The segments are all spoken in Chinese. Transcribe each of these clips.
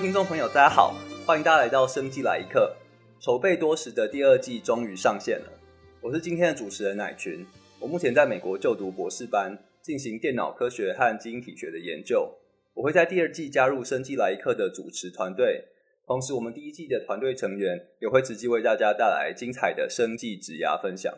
听众朋友，大家好，欢迎大家来到《生技来一课》。筹备多时的第二季终于上线了。我是今天的主持人乃群。我目前在美国就读博士班，进行电脑科学和基因体学的研究。我会在第二季加入《生技来一课》的主持团队，同时我们第一季的团队成员也会直接为大家带来精彩的生技职涯分享。《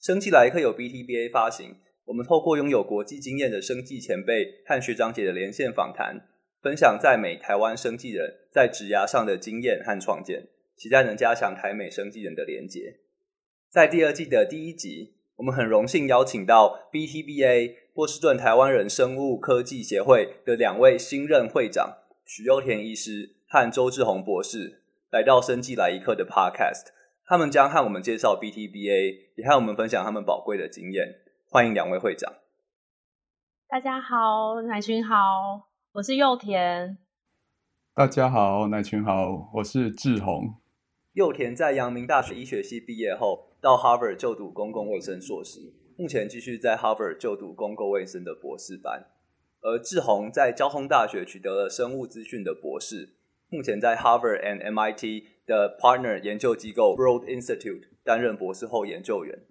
生技来一课》由 BTBA 发行，我们透过拥有国际经验的生技前辈和学长姐的连线访谈。分享在美台湾生技人在职涯上的经验和创建，期待能加强台美生技人的连结。在第二季的第一集，我们很荣幸邀请到 BTBA 波士顿台湾人生物科技协会的两位新任会长许祐田医师和周志宏博士，来到生技来一课的 Podcast。他们将和我们介绍 BTBA，也和我们分享他们宝贵的经验。欢迎两位会长。大家好，乃群好。我是祐田，大家好，乃群好，我是志宏。祐田在阳明大学医学系毕业后，到 Harvard 就读公共卫生硕士，目前继续在 Harvard 就读公共卫生的博士班。而志宏在交通大学取得了生物资讯的博士，目前在 Harvard and MIT 的 Partner 研究机构 Broad Institute 担任博士后研究员。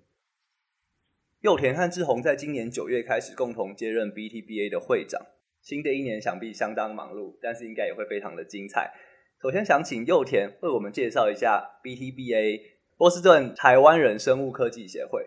祐田和志宏在今年九月开始共同接任 BTBA 的会长。新的一年想必相当忙碌，但是应该也会非常的精彩。首先想请右田为我们介绍一下 BTBA 波士顿台湾人生物科技协会。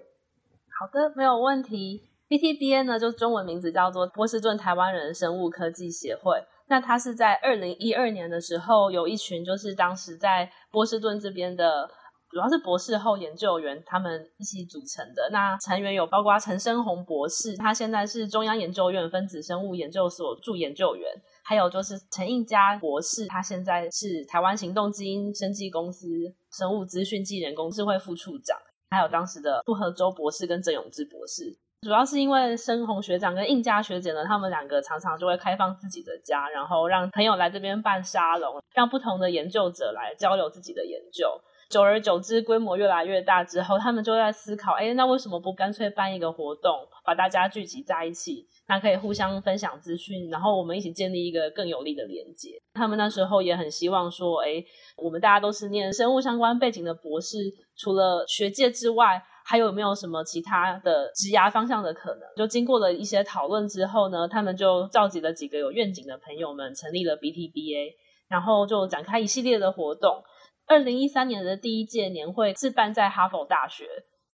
好的，没有问题。BTBA 呢，就中文名字叫做波士顿台湾人生物科技协会。那它是在二零一二年的时候，有一群就是当时在波士顿这边的。主要是博士后研究员，他们一起组成的。那成员有包括陈生红博士，他现在是中央研究院分子生物研究所助研究员；还有就是陈应佳博士，他现在是台湾行动基因生技公司生物资讯暨人工智慧副处长；还有当时的傅和洲博士跟郑永志博士。主要是因为生红学长跟应佳学姐呢，他们两个常常就会开放自己的家，然后让朋友来这边办沙龙，让不同的研究者来交流自己的研究。久而久之，规模越来越大之后，他们就在思考：哎，那为什么不干脆办一个活动，把大家聚集在一起，那可以互相分享资讯，然后我们一起建立一个更有力的连接。他们那时候也很希望说：哎，我们大家都是念生物相关背景的博士，除了学界之外，还有没有什么其他的职涯方向的可能？就经过了一些讨论之后呢，他们就召集了几个有愿景的朋友们，成立了 BTBA，然后就展开一系列的活动。二零一三年的第一届年会是办在哈佛大学，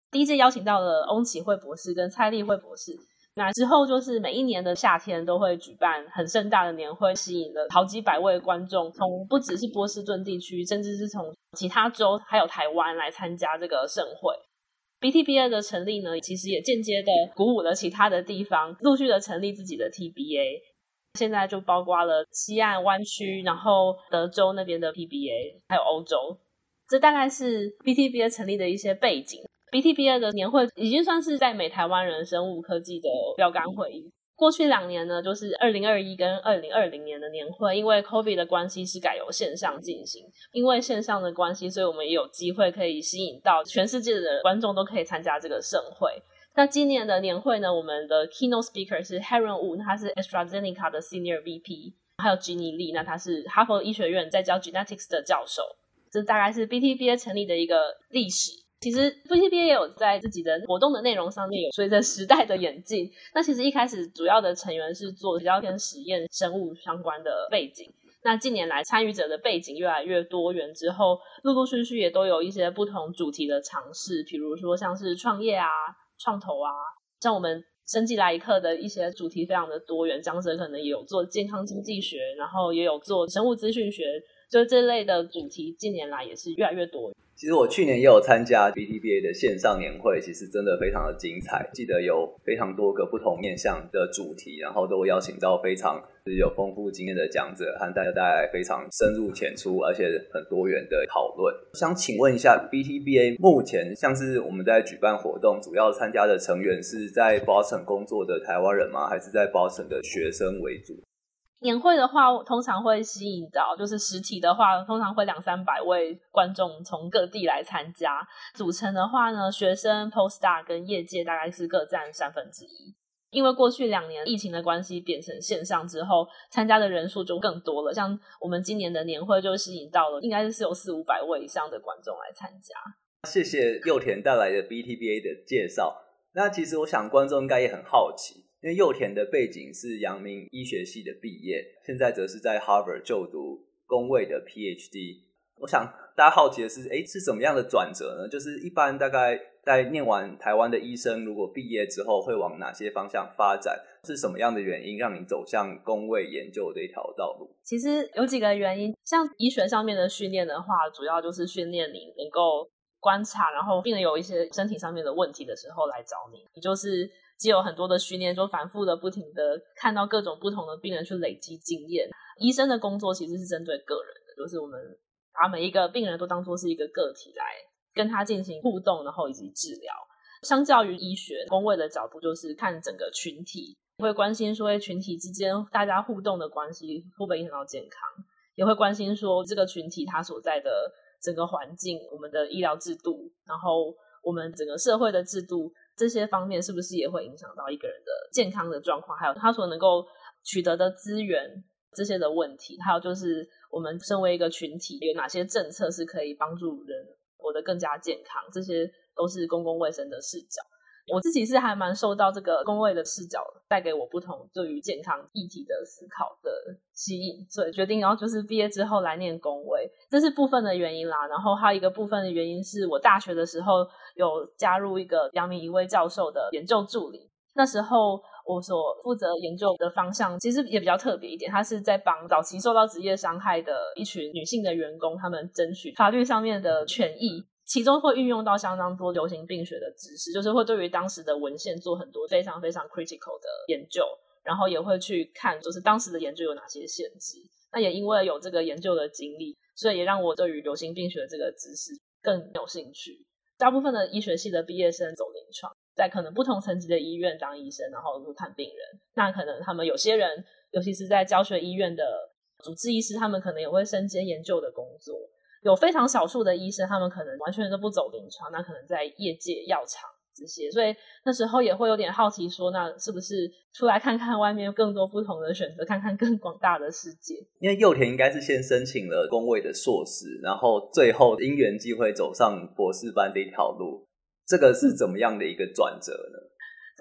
第一届邀请到了翁启慧博士跟蔡立慧博士。那之后就是每一年的夏天都会举办很盛大的年会，吸引了好几百位观众，从不只是波士顿地区，甚至是从其他州还有台湾来参加这个盛会。BTBA 的成立呢，其实也间接的鼓舞了其他的地方，陆续的成立自己的 TBA。现在就包括了西岸湾区，然后德州那边的 PBA，还有欧洲，这大概是 BTBA 成立的一些背景。BTBA 的年会已经算是在美台湾人生物科技的标杆会议。过去两年呢，就是二零二一跟二零二零年的年会，因为 COVID 的关系是改由线上进行。因为线上的关系，所以我们也有机会可以吸引到全世界的观众都可以参加这个盛会。那今年的年会呢，我们的 keynote speaker 是 Heron Wu，他是 AstraZeneca 的 Senior VP，还有 Ginny Lee，那他是哈佛医学院在教 Genetics 的教授。这大概是 BTBA 成立的一个历史。其实 BTBA 也有在自己的活动的内容上面有随着时代的演进。那其实一开始主要的成员是做比较偏实验生物相关的背景。那近年来参与者的背景越来越多元之后，陆陆续续也都有一些不同主题的尝试，比如说像是创业啊。创投啊，像我们生计来一课的一些主题非常的多元，讲者可能也有做健康经济学，然后也有做生物资讯学，就这类的主题近年来也是越来越多。其实我去年也有参加 BTBA 的线上年会，其实真的非常的精彩。记得有非常多个不同面向的主题，然后都邀请到非常有丰富经验的讲者，和大家带来非常深入浅出而且很多元的讨论。想请问一下，BTBA 目前像是我们在举办活动，主要参加的成员是在 Boston 工作的台湾人吗？还是在 Boston 的学生为主？年会的话，通常会吸引到，就是实体的话，通常会两三百位观众从各地来参加。组成的话呢，学生、Post Star 跟业界大概是各占三分之一。因为过去两年疫情的关系变成线上之后，参加的人数就更多了。像我们今年的年会就吸引到了，应该是有四五百位以上的观众来参加。谢谢祐田带来的 BTBA 的介绍。那其实我想观众应该也很好奇，因为幼田的背景是阳明医学系的毕业，现在则是在 Harvard 就读工位的 PhD。我想大家好奇的是，诶，是怎么样的转折呢？就是一般大概在念完台湾的医生，如果毕业之后会往哪些方向发展？是什么样的原因让你走向工位研究的一条道路？其实有几个原因，像医学上面的训练的话，主要就是训练你能够观察，然后病人有一些身体上面的问题的时候来找你。也就是既有很多的训练，就反复的不停的看到各种不同的病人去累积经验。医生的工作其实是针对个人的，就是我们。把每一个病人都当作是一个个体来跟他进行互动，然后以及治疗。相较于医学，公卫的角度就是看整个群体，会关心说群体之间大家互动的关系会不会影响到健康，也会关心说这个群体它所在的整个环境、我们的医疗制度，然后我们整个社会的制度这些方面是不是也会影响到一个人的健康的状况，还有他所能够取得的资源这些的问题，还有就是。我们身为一个群体，有哪些政策是可以帮助人活得更加健康？这些都是公共卫生的视角。我自己是还蛮受到这个工位的视角带给我不同对于健康议题的思考的吸引，所以决定然后就是毕业之后来念工位，这是部分的原因啦。然后还有一个部分的原因是我大学的时候有加入一个阳明一位教授的研究助理，那时候。我所负责研究的方向其实也比较特别一点，他是在帮早期受到职业伤害的一群女性的员工，他们争取法律上面的权益，其中会运用到相当多流行病学的知识，就是会对于当时的文献做很多非常非常 critical 的研究，然后也会去看就是当时的研究有哪些限制。那也因为有这个研究的经历，所以也让我对于流行病学这个知识更有兴趣。大部分的医学系的毕业生走临床。在可能不同层级的医院当医生，然后去看病人。那可能他们有些人，尤其是在教学医院的主治医师，他们可能也会身兼研究的工作。有非常少数的医生，他们可能完全都不走临床，那可能在业界药厂这些。所以那时候也会有点好奇，说那是不是出来看看外面更多不同的选择，看看更广大的世界？因为幼田应该是先申请了工位的硕士，然后最后因缘际会走上博士班这一条路。这个是怎么样的一个转折呢？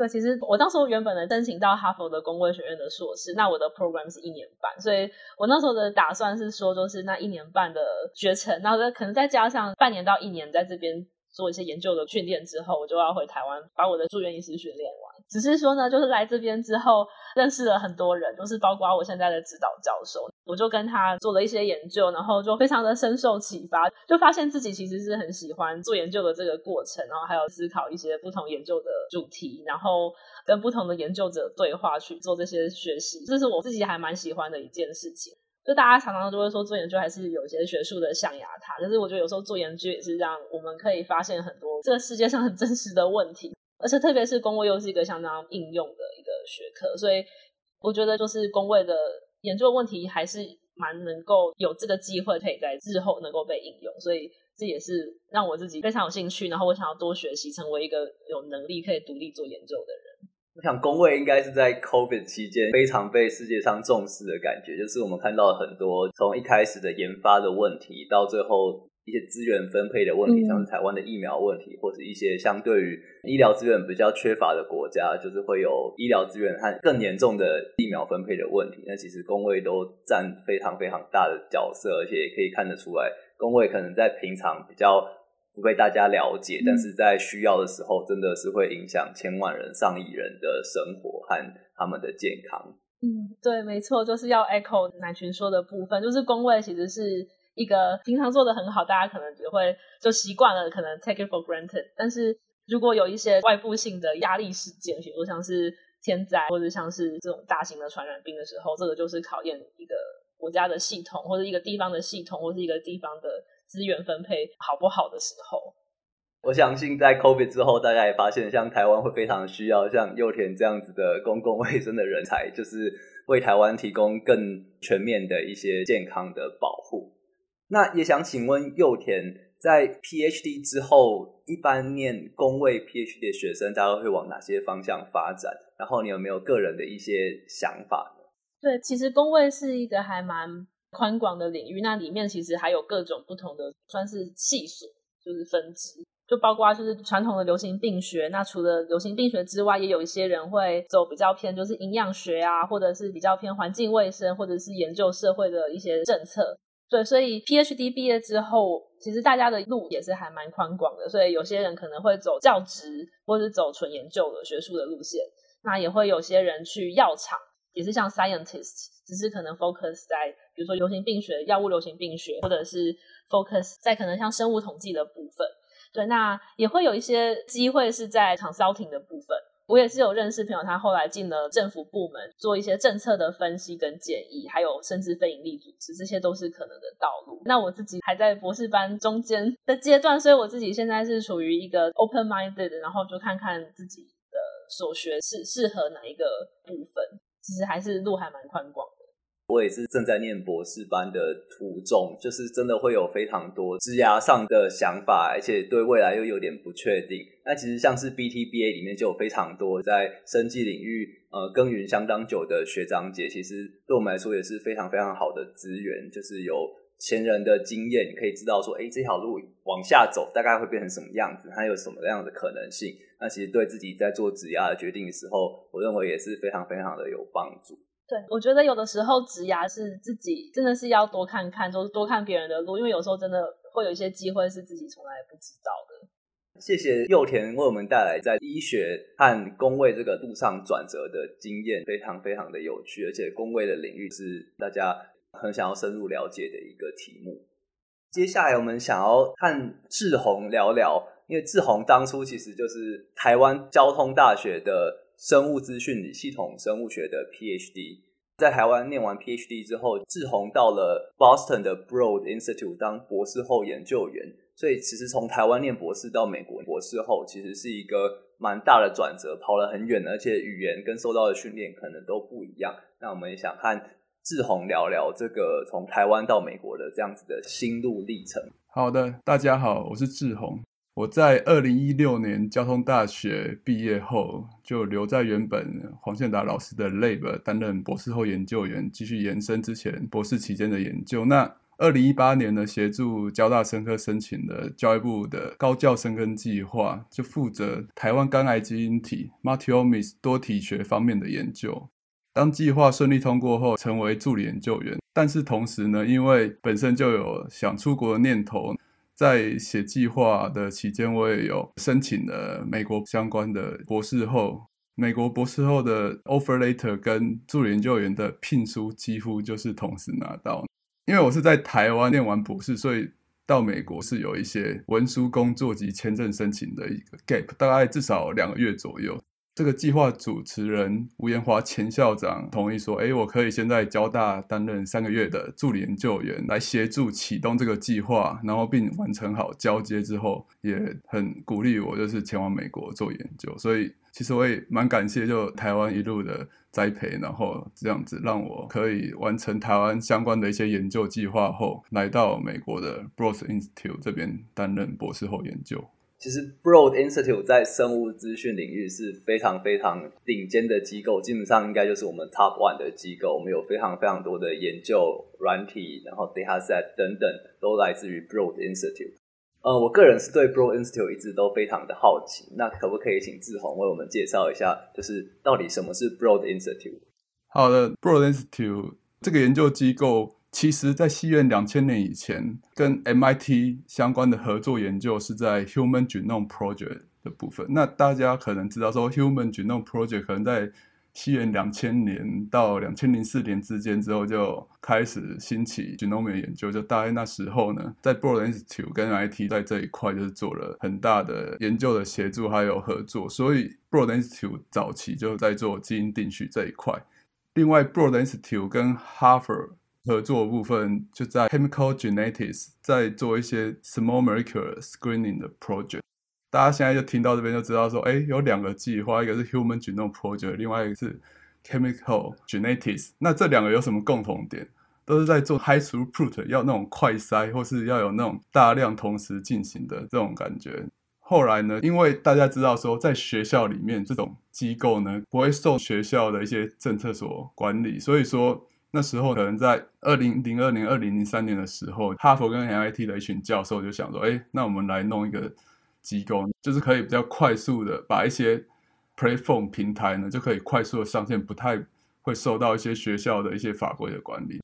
对，其实我当时原本的申请到哈佛的公卫学院的硕士，那我的 program 是一年半，所以我那时候的打算是说，就是那一年半的学程，然后可能再加上半年到一年在这边做一些研究的训练之后，我就要回台湾把我的住院医师训练完。只是说呢，就是来这边之后认识了很多人，就是包括我现在的指导教授，我就跟他做了一些研究，然后就非常的深受启发，就发现自己其实是很喜欢做研究的这个过程，然后还有思考一些不同研究的主题，然后跟不同的研究者对话去做这些学习，这是我自己还蛮喜欢的一件事情。就大家常常都会说做研究还是有一些学术的象牙塔，可是我觉得有时候做研究也是让我们可以发现很多这个世界上很真实的问题。而且特别是工位又是一个相当应用的一个学科，所以我觉得就是工位的研究问题还是蛮能够有这个机会可以在日后能够被应用，所以这也是让我自己非常有兴趣，然后我想要多学习，成为一个有能力可以独立做研究的人。我想工位应该是在 COVID 期间非常被世界上重视的感觉，就是我们看到很多从一开始的研发的问题到最后。一些资源分配的问题，像是台湾的疫苗问题，或者一些相对于医疗资源比较缺乏的国家，就是会有医疗资源和更严重的疫苗分配的问题。那其实公卫都占非常非常大的角色，而且也可以看得出来，公卫可能在平常比较不被大家了解，但是在需要的时候，真的是会影响千万人、上亿人的生活和他们的健康。嗯，对，没错，就是要 echo 南群说的部分，就是工位其实是。一个平常做的很好，大家可能也会就习惯了，可能 take it for granted。但是如果有一些外部性的压力事件，比如像是天灾或者像是这种大型的传染病的时候，这个就是考验一个国家的系统，或者一个地方的系统，或者一个地方的资源分配好不好的时候。我相信在 COVID 之后，大家也发现，像台湾会非常需要像幼田这样子的公共卫生的人才，就是为台湾提供更全面的一些健康的保护。那也想请问祐田，在 PhD 之后，一般念公卫 PhD 的学生，大家会往哪些方向发展？然后你有没有个人的一些想法呢？对，其实公卫是一个还蛮宽广的领域，那里面其实还有各种不同的，算是系所，就是分支。就包括就是传统的流行病学，那除了流行病学之外，也有一些人会走比较偏，就是营养学啊，或者是比较偏环境卫生，或者是研究社会的一些政策。对，所以 PhD 毕业之后，其实大家的路也是还蛮宽广的。所以有些人可能会走教职，或是走纯研究的学术的路线。那也会有些人去药厂，也是像 scientist，只是可能 focus 在比如说流行病学、药物流行病学，或者是 focus 在可能像生物统计的部分。对，那也会有一些机会是在 consulting 的部分。我也是有认识朋友，他后来进了政府部门，做一些政策的分析跟建议，还有甚至非营利组织，这些都是可能的道路。那我自己还在博士班中间的阶段，所以我自己现在是处于一个 open minded，然后就看看自己的所学是适合哪一个部分。其实还是路还蛮宽广的。我也是正在念博士班的途中，就是真的会有非常多职涯上的想法，而且对未来又有点不确定。那其实像是 BTBA 里面就有非常多在生技领域呃耕耘相当久的学长姐，其实对我们来说也是非常非常好的资源，就是有前人的经验，你可以知道说，哎，这条路往下走大概会变成什么样子，它有什么样的可能性。那其实对自己在做职涯的决定的时候，我认为也是非常非常的有帮助。对，我觉得有的时候职涯是自己真的是要多看看，就是多看别人的路，因为有时候真的会有一些机会是自己从来不知道的。谢谢幼田为我们带来在医学和工位这个路上转折的经验，非常非常的有趣，而且工位的领域是大家很想要深入了解的一个题目。接下来我们想要和志宏聊聊，因为志宏当初其实就是台湾交通大学的。生物资讯系统生物学的 PhD，在台湾念完 PhD 之后，志宏到了 Boston 的 Broad Institute 当博士后研究员。所以，其实从台湾念博士到美国博士后，其实是一个蛮大的转折，跑了很远，而且语言跟受到的训练可能都不一样。那我们也想和志宏聊聊这个从台湾到美国的这样子的心路历程。好的，大家好，我是志宏。我在二零一六年交通大学毕业后，就留在原本黄宪达老师的 lab 担任博士后研究员，继续延伸之前博士期间的研究。那二零一八年呢，协助交大生科申请的教育部的高教深耕计划，就负责台湾肝癌基因体 （multiomics） 多体学方面的研究。当计划顺利通过后，成为助理研究员。但是同时呢，因为本身就有想出国的念头。在写计划的期间，我也有申请了美国相关的博士后。美国博士后的 offer letter 跟助理研究员的聘书几乎就是同时拿到。因为我是在台湾念完博士，所以到美国是有一些文书工作及签证申请的一个 gap，大概至少两个月左右。这个计划主持人吴延华前校长同意说：“哎，我可以先在交大担任三个月的助理研究员，来协助启动这个计划，然后并完成好交接之后，也很鼓励我，就是前往美国做研究。所以，其实我也蛮感谢，就台湾一路的栽培，然后这样子让我可以完成台湾相关的一些研究计划后，来到美国的 Broad Institute 这边担任博士后研究。”其实，Broad Institute 在生物资讯领域是非常非常顶尖的机构，基本上应该就是我们 Top One 的机构。我们有非常非常多的研究软体，然后 Dataset 等等，都来自于 Broad Institute。呃，我个人是对 Broad Institute 一直都非常的好奇。那可不可以请志宏为我们介绍一下，就是到底什么是 Broad Institute？好的，Broad Institute 这个研究机构。其实，在西元两千年以前，跟 MIT 相关的合作研究是在 Human Genome Project 的部分。那大家可能知道，说 Human Genome Project 可能在西元两千年到两千零四年之间之后，就开始兴起 Genome 研究。就大概那时候呢，在 Broad Institute 跟 MIT 在这一块就是做了很大的研究的协助还有合作。所以 Broad Institute 早期就在做基因定序这一块。另外，Broad Institute 跟 Harvard 合作部分就在 chemical genetics，在做一些 small molecular screening 的 project。大家现在就听到这边就知道说，哎，有两个计划，一个是 human genome project，另外一个是 chemical genetics。那这两个有什么共同点？都是在做 high throughput，要那种快筛，或是要有那种大量同时进行的这种感觉。后来呢，因为大家知道说，在学校里面这种机构呢，不会受学校的一些政策所管理，所以说那时候可能在二零零二年、二零零三年的时候，哈佛跟 MIT 的一群教授就想说，哎，那我们来弄一个机构，就是可以比较快速的把一些 platform 平台呢，就可以快速的上线，不太会受到一些学校的一些法规的管理。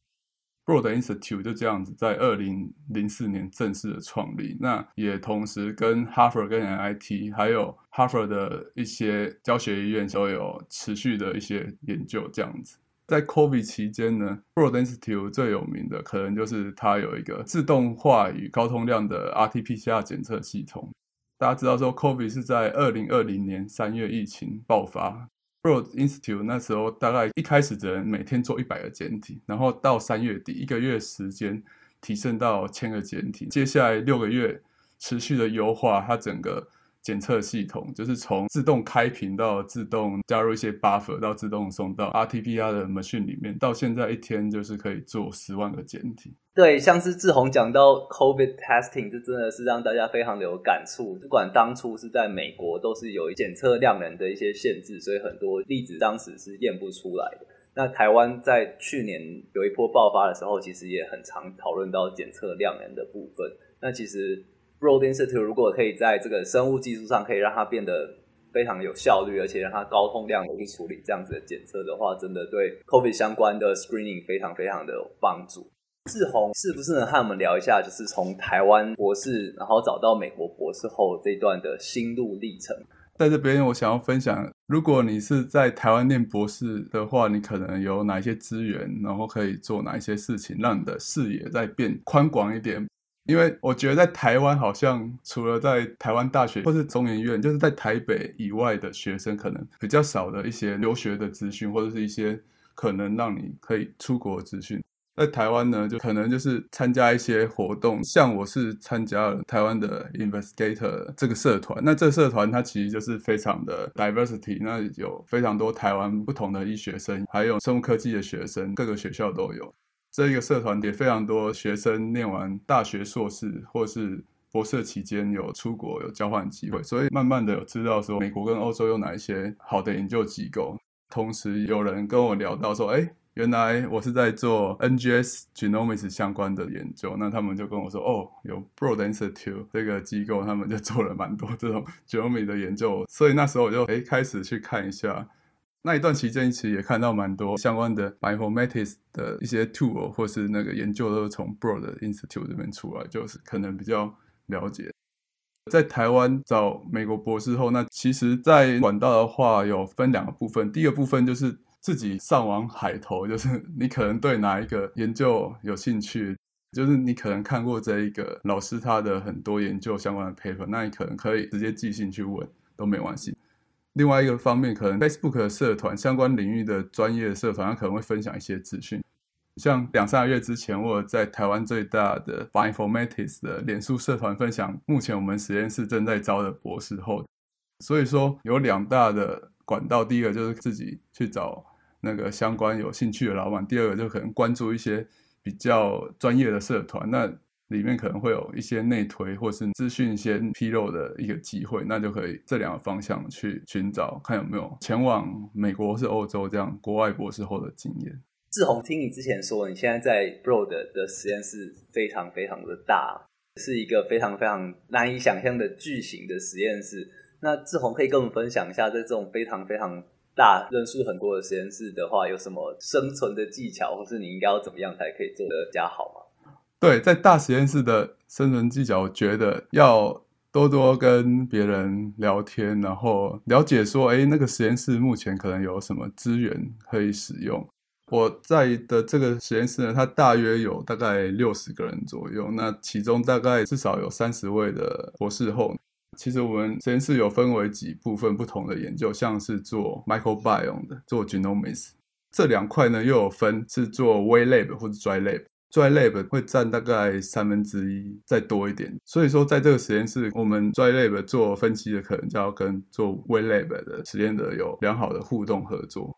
Broad Institute 就这样子在二零零四年正式的创立，那也同时跟哈佛跟 MIT 还有哈佛的一些教学医院都有持续的一些研究。这样子，在 COVID 期间呢，Broad Institute 最有名的可能就是它有一个自动化与高通量的 RT-PCR 检测系统。大家知道说，COVID 是在二零二零年三月疫情爆发。Broad Institute 那时候大概一开始只能每天做一百个检体，然后到三月底一个月时间提升到千个检体，接下来六个月持续的优化它整个检测系统，就是从自动开屏到自动加入一些 buffer 到自动送到 RTPR 的 machine 里面，到现在一天就是可以做十万个检体。对，像是志宏讲到 COVID testing，这真的是让大家非常的有感触。不管当初是在美国，都是有检测量能的一些限制，所以很多例子当时是验不出来的。那台湾在去年有一波爆发的时候，其实也很常讨论到检测量能的部分。那其实 road density 如果可以在这个生物技术上可以让它变得非常有效率，而且让它高通量的去处理这样子的检测的话，真的对 COVID 相关的 screening 非常非常的有帮助。志宏是不是能和我们聊一下，就是从台湾博士，然后找到美国博士后这段的心路历程？在这边，我想要分享，如果你是在台湾念博士的话，你可能有哪一些资源，然后可以做哪一些事情，让你的视野再变宽广一点。因为我觉得在台湾，好像除了在台湾大学或是中研院，就是在台北以外的学生，可能比较少的一些留学的资讯，或者是一些可能让你可以出国的资讯。在台湾呢，就可能就是参加一些活动，像我是参加了台湾的 Investigator 这个社团。那这个社团它其实就是非常的 diversity，那有非常多台湾不同的医学生，还有生物科技的学生，各个学校都有。这一个社团也非常多学生念完大学硕士或是博士期间有出国有交换机会，所以慢慢的有知道说美国跟欧洲有哪一些好的研究机构。同时有人跟我聊到说，哎。原来我是在做 NGS Genomics 相关的研究，那他们就跟我说，哦，有 Broad Institute 这个机构，他们就做了蛮多这种 Genomics 的研究，所以那时候我就诶开始去看一下。那一段期间其实也看到蛮多相关的 Bioinformatics 的一些 tool 或是那个研究都是从 Broad Institute 这边出来，就是可能比较了解。在台湾找美国博士后，那其实在管道的话有分两个部分，第一个部分就是。自己上网海投，就是你可能对哪一个研究有兴趣，就是你可能看过这一个老师他的很多研究相关的 paper，那你可能可以直接寄信去问都没关系。另外一个方面，可能 Facebook 的社团相关领域的专业社团，他可能会分享一些资讯。像两三个月之前，我在台湾最大的 Bioinformatics 的脸书社团分享，目前我们实验室正在招的博士后。所以说有两大的管道，第一个就是自己去找。那个相关有兴趣的老板，第二个就可能关注一些比较专业的社团，那里面可能会有一些内推或是资讯先披露的一个机会，那就可以这两个方向去寻找，看有没有前往美国或是欧洲这样国外博士后的经验。志宏，听你之前说，你现在在 Broad 的实验室非常非常的大，是一个非常非常难以想象的巨型的实验室。那志宏可以跟我们分享一下，在这种非常非常大人数很多的实验室的话，有什么生存的技巧，或是你应该要怎么样才可以做得比较好吗？对，在大实验室的生存技巧，我觉得要多多跟别人聊天，然后了解说，哎，那个实验室目前可能有什么资源可以使用。我在的这个实验室呢，它大约有大概六十个人左右，那其中大概至少有三十位的博士后。其实我们实验室有分为几部分不同的研究，像是做 microbiome 的，做 genomics 这两块呢，又有分是做 wet lab 或者 dry lab。Dry lab 会占大概三分之一再多一点，所以说在这个实验室，我们 dry lab 做分析的可能就要跟做 wet lab 的实验者有良好的互动合作。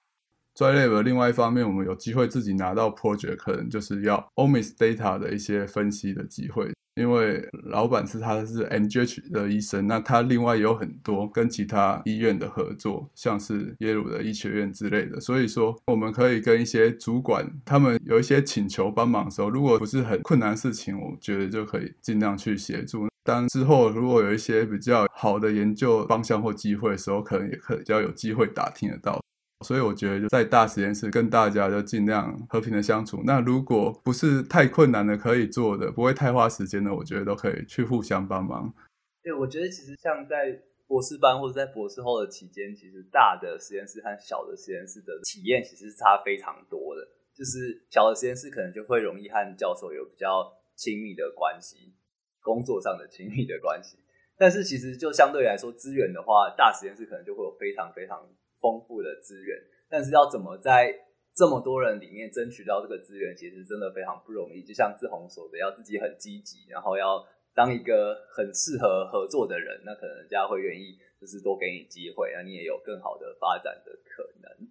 Dry Lab 另外一方面，我们有机会自己拿到 project，可能就是要 Omis data 的一些分析的机会。因为老板是他是 MGH 的医生，那他另外有很多跟其他医院的合作，像是耶鲁的医学院之类的。所以说，我们可以跟一些主管，他们有一些请求帮忙的时候，如果不是很困难的事情，我觉得就可以尽量去协助。当之后如果有一些比较好的研究方向或机会的时候，可能也可以比较有机会打听得到。所以我觉得就在大实验室跟大家就尽量和平的相处。那如果不是太困难的可以做的，不会太花时间的，我觉得都可以去互相帮忙。对，我觉得其实像在博士班或者在博士后的期间，其实大的实验室和小的实验室的体验其实是差非常多的。就是小的实验室可能就会容易和教授有比较亲密的关系，工作上的亲密的关系。但是其实就相对来说资源的话，大实验室可能就会有非常非常。丰富的资源，但是要怎么在这么多人里面争取到这个资源，其实真的非常不容易。就像志宏说的，要自己很积极，然后要当一个很适合合作的人，那可能人家会愿意就是多给你机会，那你也有更好的发展的可能。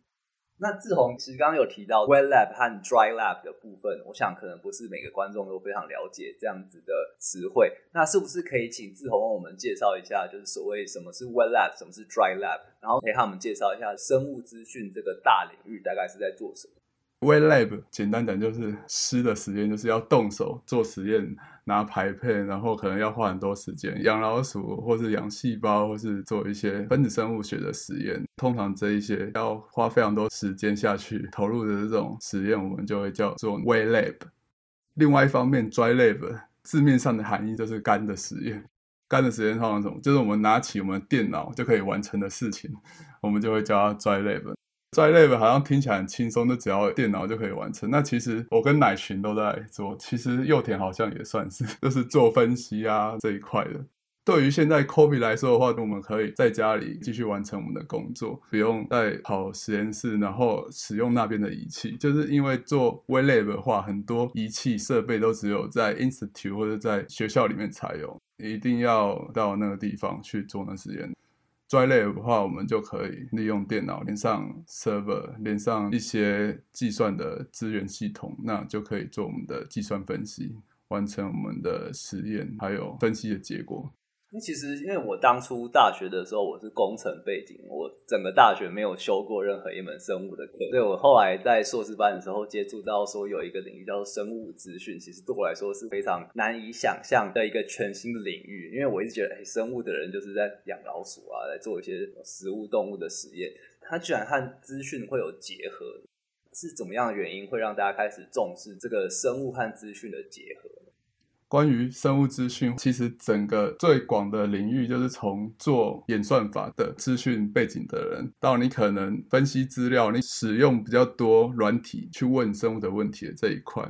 那志宏其实刚刚有提到 wet lab 和 dry lab 的部分，我想可能不是每个观众都非常了解这样子的词汇。那是不是可以请志宏为我们介绍一下，就是所谓什么是 wet lab，什么是 dry lab，然后陪他们介绍一下生物资讯这个大领域大概是在做什么？Wet lab 简单讲就是湿的实验，就是要动手做实验，拿排片，然后可能要花很多时间养老鼠，或是养细胞，或是做一些分子生物学的实验。通常这一些要花非常多时间下去投入的这种实验，我们就会叫做 Wet lab。另外一方面，Dry lab 字面上的含义就是干的实验。干的实验通常什么？就是我们拿起我们电脑就可以完成的事情，我们就会叫它 Dry lab。在 lab 好像听起来很轻松，就只要电脑就可以完成。那其实我跟乃群都在做，其实祐田好像也算是，就是做分析啊这一块的。对于现在 COVID 来说的话，我们可以在家里继续完成我们的工作，不用再跑实验室，然后使用那边的仪器。就是因为做 wet lab 的话，很多仪器设备都只有在 institute 或者在学校里面才有，一定要到那个地方去做那实验。Dry lab 的话，我们就可以利用电脑连上 server，连上一些计算的资源系统，那就可以做我们的计算分析，完成我们的实验，还有分析的结果。那其实，因为我当初大学的时候我是工程背景，我整个大学没有修过任何一门生物的课，所以我后来在硕士班的时候接触到说有一个领域叫做生物资讯，其实对我来说是非常难以想象的一个全新的领域。因为我一直觉得，哎，生物的人就是在养老鼠啊，来做一些食物动物的实验，它居然和资讯会有结合，是怎么样的原因会让大家开始重视这个生物和资讯的结合？关于生物资讯，其实整个最广的领域就是从做演算法的资讯背景的人，到你可能分析资料，你使用比较多软体去问生物的问题的这一块，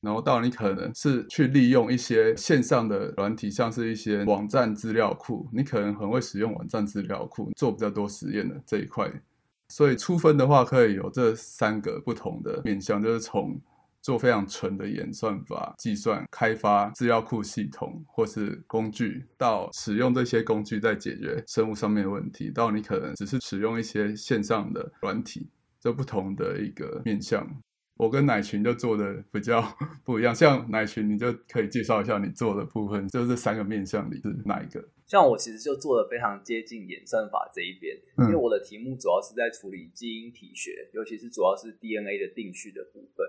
然后到你可能是去利用一些线上的软体，像是一些网站资料库，你可能很会使用网站资料库做比较多实验的这一块。所以粗分的话，可以有这三个不同的面向，就是从。做非常纯的演算法计算，开发资料库系统或是工具，到使用这些工具在解决生物上面的问题，到你可能只是使用一些线上的软体，这不同的一个面向。我跟乃群就做的比较 不一样，像乃群，你就可以介绍一下你做的部分，就这三个面向里是哪一个？像我其实就做的非常接近演算法这一边，因为我的题目主要是在处理基因体学，尤其是主要是 DNA 的定序的部分。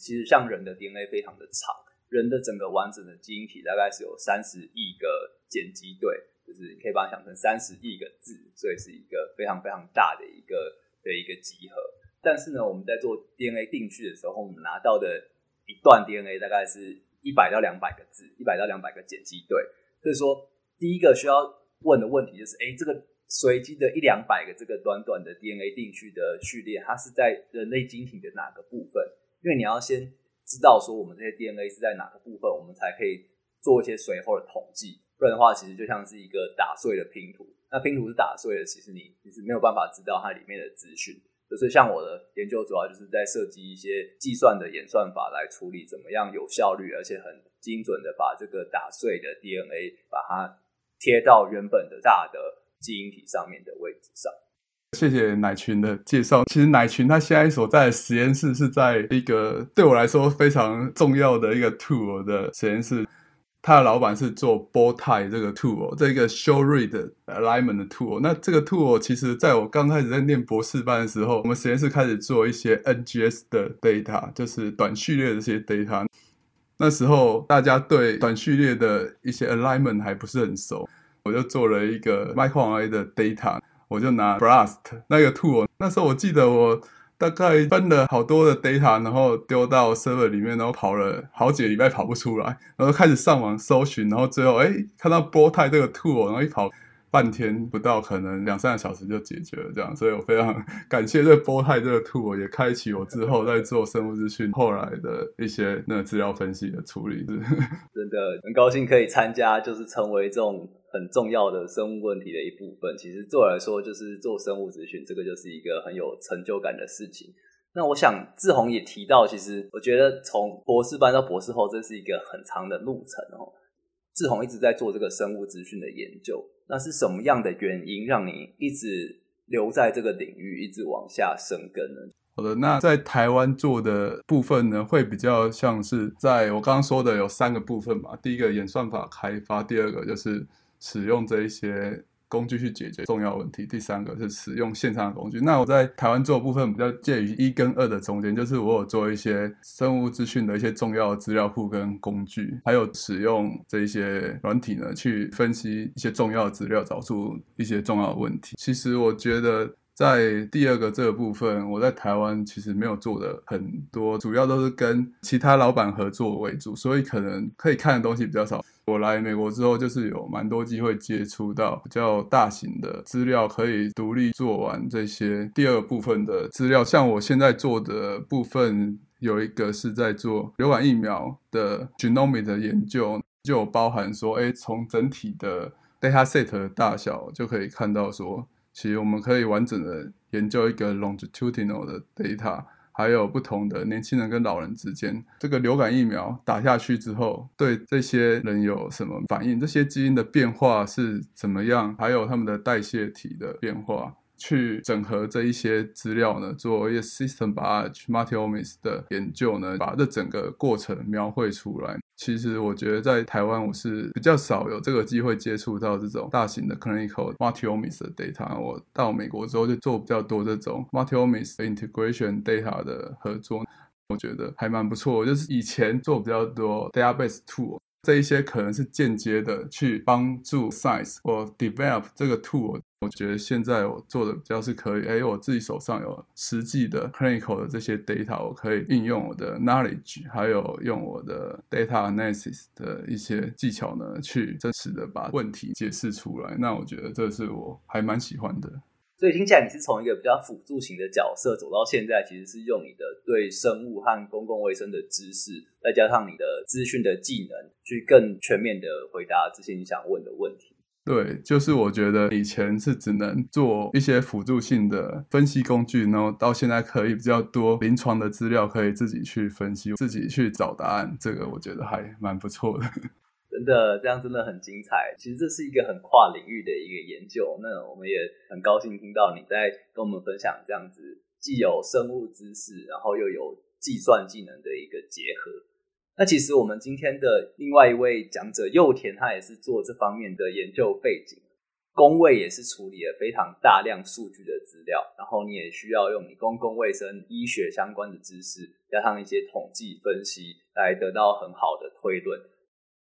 其实像人的 DNA 非常的长，人的整个完整的基因体大概是有三十亿个碱基对，就是你可以把它想成三十亿个字，所以是一个非常非常大的一个的一个集合。但是呢，我们在做 DNA 定序的时候，我们拿到的一段 DNA 大概是一百到两百个字，一百到两百个碱基对。所以说，第一个需要问的问题就是，哎，这个随机的一两百个这个短短的 DNA 定序的序列，它是在人类基因体的哪个部分？因为你要先知道说我们这些 DNA 是在哪个部分，我们才可以做一些随后的统计。不然的话，其实就像是一个打碎的拼图。那拼图是打碎的，其实你你是没有办法知道它里面的资讯。就是像我的研究，主要就是在设计一些计算的演算法来处理怎么样有效率而且很精准的把这个打碎的 DNA 把它贴到原本的大的基因体上面的位置上。谢谢乃群的介绍。其实乃群他现在所在的实验室是在一个对我来说非常重要的一个 tool 的实验室。他的老板是做 bow tie 这个 tool，这个 show read alignment 的 tool。那这个 tool 其实在我刚开始在念博士班的时候，我们实验室开始做一些 NGS 的 data，就是短序列的这些 data。那时候大家对短序列的一些 alignment 还不是很熟，我就做了一个 microRNA 的 data，我就拿 BLAST 那个 tool。那时候我记得我。大概分了好多的 data，然后丢到 server 里面，然后跑了好几个礼拜跑不出来，然后开始上网搜寻，然后最后哎看到波泰这个 tool，然后一跑半天不到，可能两三个小时就解决了这样，所以我非常感谢这个 bow tie 这个 tool，也开启我之后在做生物资讯后来的一些那个资料分析的处理。真的很高兴可以参加，就是成为这种。很重要的生物问题的一部分，其实对我来说就是做生物资讯，这个就是一个很有成就感的事情。那我想志宏也提到，其实我觉得从博士班到博士后，这是一个很长的路程哦。志宏一直在做这个生物资讯的研究，那是什么样的原因让你一直留在这个领域，一直往下深耕呢？好的，那在台湾做的部分呢，会比较像是在我刚刚说的有三个部分嘛。第一个演算法开发，第二个就是。使用这一些工具去解决重要问题。第三个是使用线上工具。那我在台湾做的部分比较介于一跟二的中间，就是我有做一些生物资讯的一些重要资料库跟工具，还有使用这一些软体呢去分析一些重要的资料，找出一些重要的问题。其实我觉得在第二个这个部分，我在台湾其实没有做的很多，主要都是跟其他老板合作为主，所以可能可以看的东西比较少。我来美国之后，就是有蛮多机会接触到比较大型的资料，可以独立做完这些第二部分的资料。像我现在做的部分，有一个是在做流感疫苗的 genomic 的研究，就包含说，哎，从整体的 data set 的大小就可以看到说，其实我们可以完整的研究一个 longitudinal 的 data。还有不同的年轻人跟老人之间，这个流感疫苗打下去之后，对这些人有什么反应？这些基因的变化是怎么样？还有他们的代谢体的变化。去整合这一些资料呢，做一些 system biology multiomics 的研究呢，把这整个过程描绘出来。其实我觉得在台湾我是比较少有这个机会接触到这种大型的 clinical multiomics 的 data。我到美国之后就做比较多这种 multiomics integration data 的合作，我觉得还蛮不错。就是以前做比较多 database tool。这一些可能是间接的去帮助 science 或 develop 这个 tool。我觉得现在我做的比较是可以，哎，我自己手上有实际的 clinical 的这些 data，我可以应用我的 knowledge，还有用我的 data analysis 的一些技巧呢，去真实的把问题解释出来。那我觉得这是我还蛮喜欢的。所以听起来你是从一个比较辅助型的角色走到现在，其实是用你的对生物和公共卫生的知识，再加上你的资讯的技能，去更全面的回答这些你想问的问题。对，就是我觉得以前是只能做一些辅助性的分析工具，然后到现在可以比较多临床的资料可以自己去分析，自己去找答案，这个我觉得还蛮不错的。真的，这样真的很精彩。其实这是一个很跨领域的一个研究。那我们也很高兴听到你在跟我们分享这样子，既有生物知识，然后又有计算技能的一个结合。那其实我们今天的另外一位讲者祐田，他也是做这方面的研究背景，工位也是处理了非常大量数据的资料，然后你也需要用你公共卫生、医学相关的知识，加上一些统计分析，来得到很好的推论。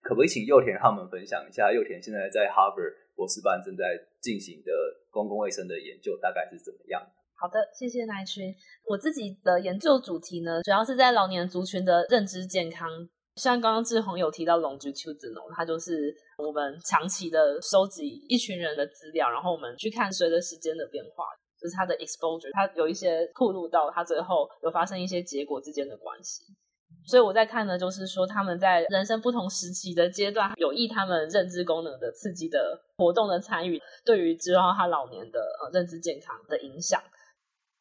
可不可以请祐田和我们分享一下，祐田现在在 Harvard 博士班正在进行的公共卫生的研究大概是怎么样？好的，谢谢奶群。我自己的研究主题呢，主要是在老年族群的认知健康。像刚刚志宏有提到 longitudinal，它就是我们长期的收集一群人的资料，然后我们去看随着时间的变化，就是它的 exposure，它有一些透露到它最后有发生一些结果之间的关系。所以我在看呢，就是说他们在人生不同时期的阶段，有益他们认知功能的刺激的活动的参与，对于之后他老年的呃认知健康的影响。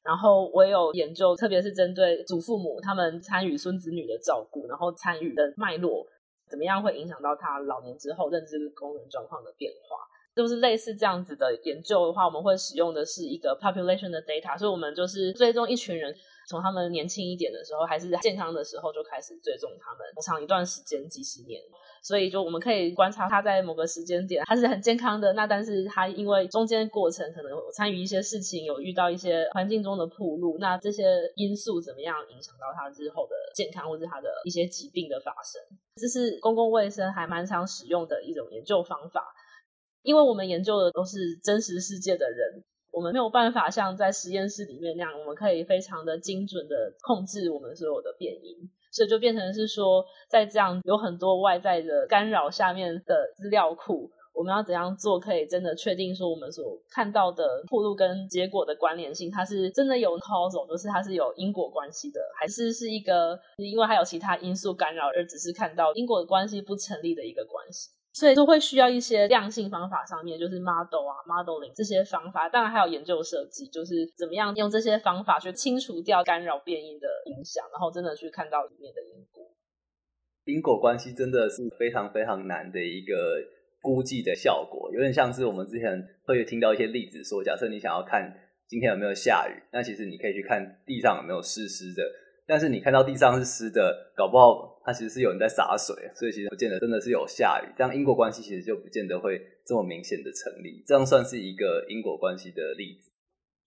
然后我有研究，特别是针对祖父母他们参与孙子女的照顾，然后参与的脉络怎么样会影响到他老年之后认知功能状况的变化。就是类似这样子的研究的话，我们会使用的是一个 population 的 data，所以我们就是追踪一群人，从他们年轻一点的时候，还是健康的时候就开始追踪他们，长一段时间几十年。所以就我们可以观察他在某个时间点他是很健康的，那但是他因为中间过程可能参与一些事情，有遇到一些环境中的暴露，那这些因素怎么样影响到他之后的健康或者他的一些疾病的发生？这是公共卫生还蛮常使用的一种研究方法，因为我们研究的都是真实世界的人，我们没有办法像在实验室里面那样，我们可以非常的精准的控制我们所有的变因。所以就变成是说，在这样有很多外在的干扰下面的资料库，我们要怎样做可以真的确定说我们所看到的暴露跟结果的关联性，它是真的有 causal，就是它是有因果关系的，还是是一个因为还有其他因素干扰而只是看到因果的关系不成立的一个关系？所以都会需要一些量性方法上面，就是 model 啊、modeling 这些方法，当然还有研究设计，就是怎么样用这些方法去清除掉干扰变异的影响，然后真的去看到里面的因果。因果关系真的是非常非常难的一个估计的效果，有点像是我们之前会听到一些例子说，假设你想要看今天有没有下雨，那其实你可以去看地上有没有湿湿的。但是你看到地上是湿的，搞不好它其实是有人在洒水，所以其实不见得真的是有下雨。这样因果关系其实就不见得会这么明显的成立。这样算是一个因果关系的例子。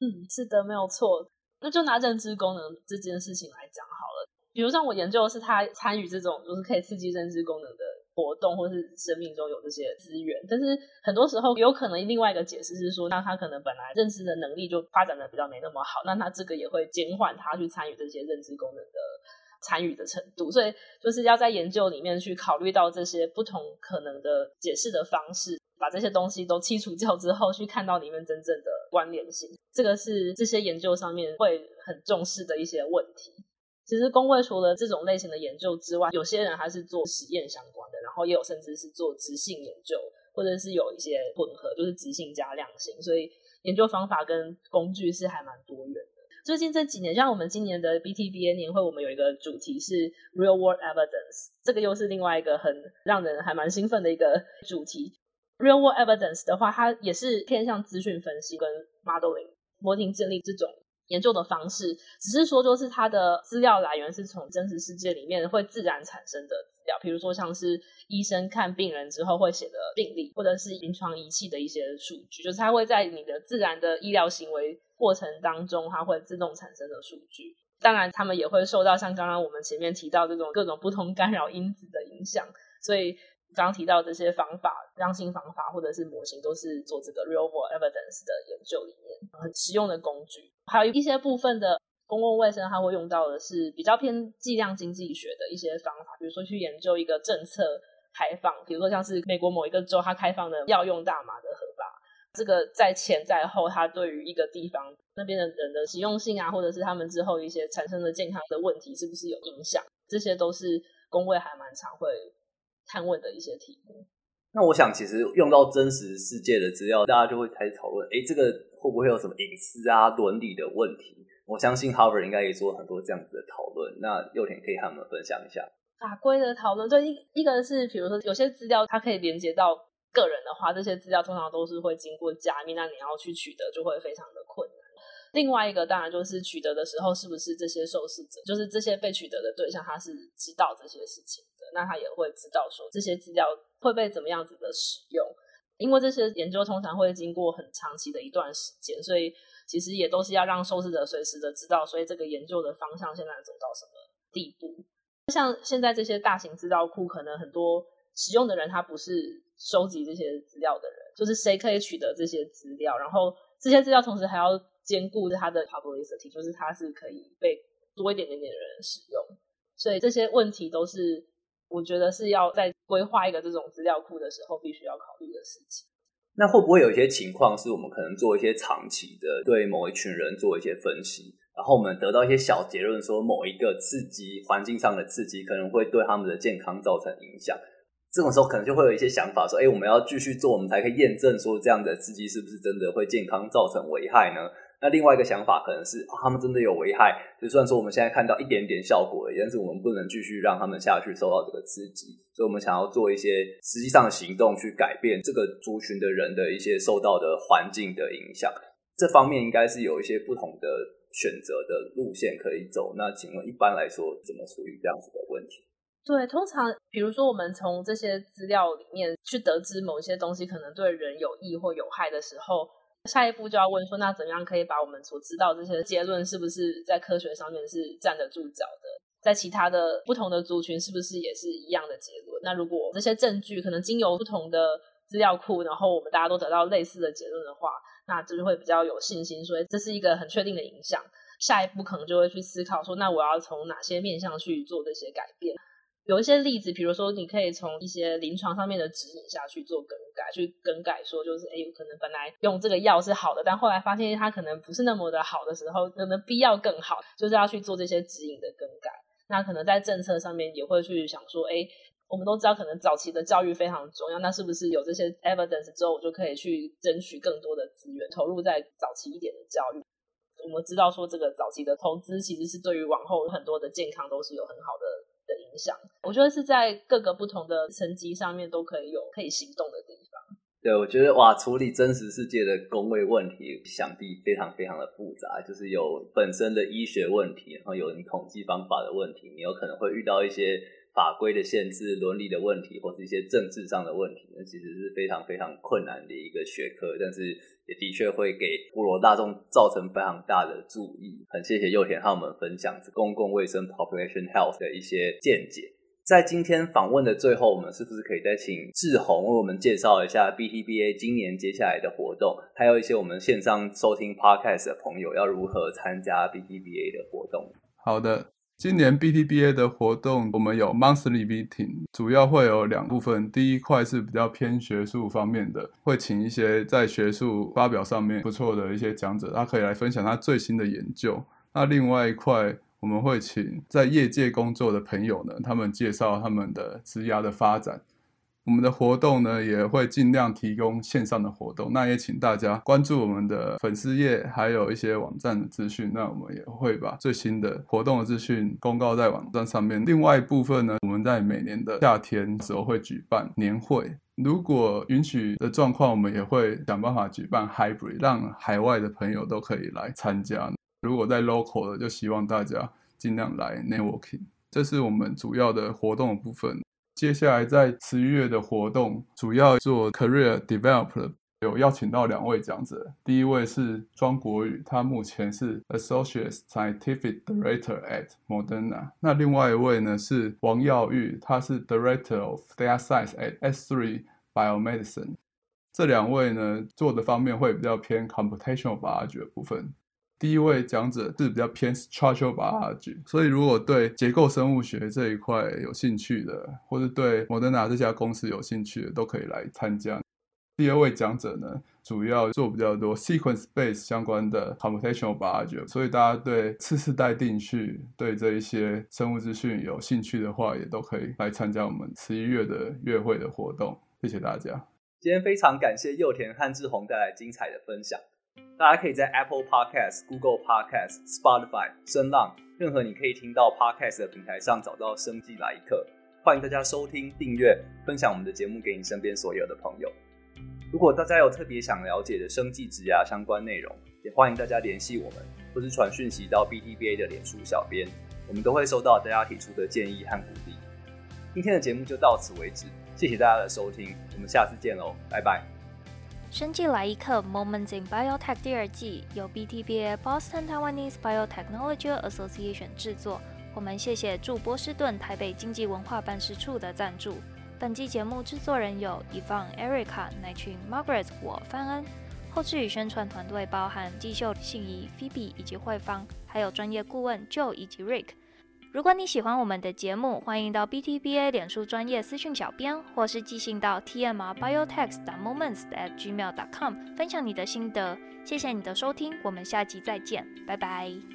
嗯，是的，没有错。那就拿认知功能这件事情来讲好了。比如像我研究的是他参与这种就是可以刺激认知功能的。活动或是生命中有这些资源，但是很多时候有可能另外一个解释是说，那他可能本来认知的能力就发展的比较没那么好，那他这个也会减缓他去参与这些认知功能的参与的程度，所以就是要在研究里面去考虑到这些不同可能的解释的方式，把这些东西都剔除掉之后，去看到里面真正的关联性，这个是这些研究上面会很重视的一些问题。其实公卫除了这种类型的研究之外，有些人还是做实验相关的，然后也有甚至是做质性研究，或者是有一些混合，就是质性加量性，所以研究方法跟工具是还蛮多元。最近这几年，像我们今年的 BTBA 年会，我们有一个主题是 Real World Evidence，这个又是另外一个很让人还蛮兴奋的一个主题。Real World Evidence 的话，它也是偏向资讯分析跟 modeling 模型建立这种。研究的方式只是说，就是它的资料来源是从真实世界里面会自然产生的资料，比如说像是医生看病人之后会写的病历，或者是临床仪器的一些数据，就是它会在你的自然的医疗行为过程当中，它会自动产生的数据。当然，他们也会受到像刚刚我们前面提到这种各种不同干扰因子的影响，所以。刚刚提到这些方法，量性方法或者是模型，都是做这个 real world evidence 的研究里面很实用的工具。还有一些部分的公共卫生，它会用到的是比较偏计量经济学的一些方法，比如说去研究一个政策开放，比如说像是美国某一个州它开放的药用大麻的合法，这个在前在后，它对于一个地方那边的人的实用性啊，或者是他们之后一些产生的健康的问题，是不是有影响？这些都是公卫还蛮常会。探问的一些题目，那我想其实用到真实世界的资料，大家就会开始讨论，哎，这个会不会有什么隐私啊、伦理的问题？我相信 Harvard 应该也做了很多这样子的讨论。那幼田可以和我们分享一下法规的讨论。对，一一个是，比如说有些资料它可以连接到个人的话，这些资料通常都是会经过加密，那你要去取得就会非常的困难。另外一个当然就是取得的时候，是不是这些受试者，就是这些被取得的对象，他是知道这些事情的。那他也会知道说这些资料会被怎么样子的使用，因为这些研究通常会经过很长期的一段时间，所以其实也都是要让受试者随时的知道，所以这个研究的方向现在走到什么地步。像现在这些大型资料库，可能很多使用的人他不是收集这些资料的人，就是谁可以取得这些资料，然后这些资料同时还要兼顾它的 publicity，就是它是可以被多一点点点的人使用，所以这些问题都是。我觉得是要在规划一个这种资料库的时候，必须要考虑的事情。那会不会有一些情况，是我们可能做一些长期的对某一群人做一些分析，然后我们得到一些小结论，说某一个刺激环境上的刺激可能会对他们的健康造成影响。这种时候可能就会有一些想法说，哎，我们要继续做，我们才可以验证说这样的刺激是不是真的会健康造成危害呢？那另外一个想法可能是，哦，他们真的有危害，就算说我们现在看到一点点效果，但是我们不能继续让他们下去受到这个刺激，所以我们想要做一些实际上的行动去改变这个族群的人的一些受到的环境的影响。这方面应该是有一些不同的选择的路线可以走。那请问一般来说怎么处理这样子的问题？对，通常比如说我们从这些资料里面去得知某些东西可能对人有益或有害的时候。下一步就要问说，那怎样可以把我们所知道这些结论，是不是在科学上面是站得住脚的？在其他的不同的族群，是不是也是一样的结论？那如果这些证据可能经由不同的资料库，然后我们大家都得到类似的结论的话，那就是会比较有信心，所以这是一个很确定的影响。下一步可能就会去思考说，那我要从哪些面向去做这些改变？有一些例子，比如说，你可以从一些临床上面的指引下去做更改，去更改说，就是哎，可能本来用这个药是好的，但后来发现它可能不是那么的好的时候，可能必要更好，就是要去做这些指引的更改。那可能在政策上面也会去想说，哎，我们都知道，可能早期的教育非常重要，那是不是有这些 evidence 之后，我就可以去争取更多的资源，投入在早期一点的教育？我们知道说，这个早期的投资其实是对于往后很多的健康都是有很好的。影响，我觉得是在各个不同的层级上面都可以有可以行动的地方。对，我觉得哇，处理真实世界的工位问题，想必非常非常的复杂，就是有本身的医学问题，然后有你统计方法的问题，你有可能会遇到一些。法规的限制、伦理的问题，或是一些政治上的问题，那其实是非常非常困难的一个学科，但是也的确会给普罗大众造成非常大的注意。很谢谢祐田和我们分享公共卫生 （population health） 的一些见解。在今天访问的最后，我们是不是可以再请志宏为我们介绍一下 BTBA 今年接下来的活动，还有一些我们线上收听 Podcast 的朋友要如何参加 BTBA 的活动？好的。今年 BTBA 的活动，我们有 monthly meeting，主要会有两部分。第一块是比较偏学术方面的，会请一些在学术发表上面不错的一些讲者，他可以来分享他最新的研究。那另外一块，我们会请在业界工作的朋友呢，他们介绍他们的职涯的发展。我们的活动呢，也会尽量提供线上的活动，那也请大家关注我们的粉丝页，还有一些网站的资讯。那我们也会把最新的活动的资讯公告在网站上面。另外一部分呢，我们在每年的夏天时候会举办年会，如果允许的状况，我们也会想办法举办 hybrid，让海外的朋友都可以来参加。如果在 local 的，就希望大家尽量来 networking。这是我们主要的活动的部分。接下来在十一月的活动，主要做 career development，有邀请到两位讲者。第一位是庄国宇，他目前是 associate scientific director at Moderna。那另外一位呢是王耀玉，他是 director of data science at S3 Biomedicine。这两位呢做的方面会比较偏 computational biology 的部分。第一位讲者是比较偏 structural biology，所以如果对结构生物学这一块有兴趣的，或者对 Moderna 这家公司有兴趣的，都可以来参加。第二位讲者呢，主要做比较多 sequence base 相关的 computational biology，所以大家对次世代定序、对这一些生物资讯有兴趣的话，也都可以来参加我们十一月的月会的活动。谢谢大家。今天非常感谢祐田和志宏带来精彩的分享。大家可以在 Apple Podcast、Google Podcast、Spotify、声浪，任何你可以听到 Podcast 的平台上找到《生技来一课》。欢迎大家收听、订阅、分享我们的节目给你身边所有的朋友。如果大家有特别想了解的生技职涯相关内容，也欢迎大家联系我们，或是传讯息到 BTBA 的脸书小编，我们都会收到大家提出的建议和鼓励。今天的节目就到此为止，谢谢大家的收听，我们下次见喽，拜拜。生技来一课 Moments in Biotech 第二季由 BTBA Boston Taiwanese Biotechnology Association 制作。我们谢谢驻波士顿台北经济文化办事处的赞助。本季节目制作人有 Yvonne、Erica、乃群、Margaret、我范恩。后制与宣传团队包含纪秀、信仪、Phoebe 以及慧芳，还有专业顾问 Joe 以及 Rick。如果你喜欢我们的节目，欢迎到 BTBA 脸书专业私讯小编，或是寄信到 T M R Biotech 的 Moments at gmail.com 分享你的心得。谢谢你的收听，我们下集再见，拜拜。